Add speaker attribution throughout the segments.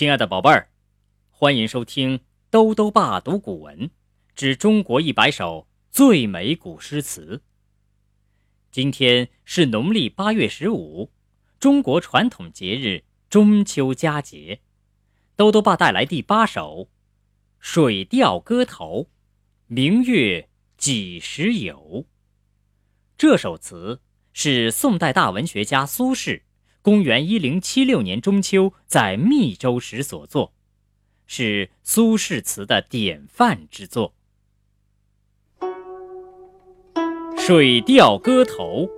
Speaker 1: 亲爱的宝贝儿，欢迎收听兜兜爸读古文之中国一百首最美古诗词。今天是农历八月十五，中国传统节日中秋佳节。兜兜爸带来第八首《水调歌头·明月几时有》。这首词是宋代大文学家苏轼。公元一零七六年中秋，在密州时所作，是苏轼词的典范之作。《水调歌头·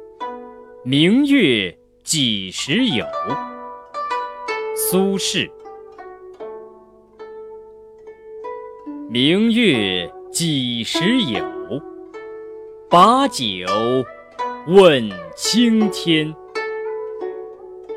Speaker 1: 明月几时有》苏轼。明月几时有？把酒问青天。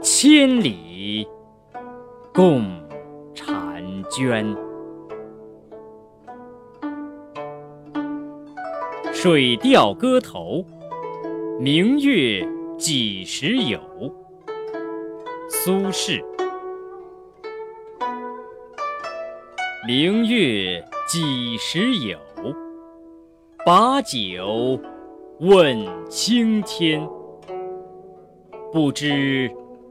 Speaker 1: 千里共婵娟，《水调歌头·明月几时有》苏轼。明月几时有？把酒问青天。不知。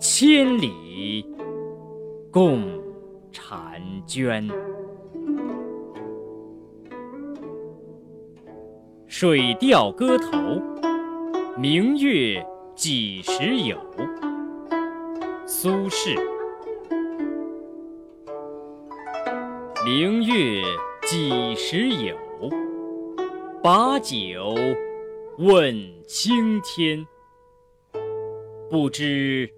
Speaker 1: 千里共婵娟，《水调歌头·明月几时有》苏轼。明月几时有？把酒问青天。不知。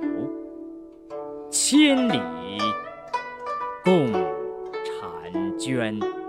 Speaker 1: 千里共婵娟。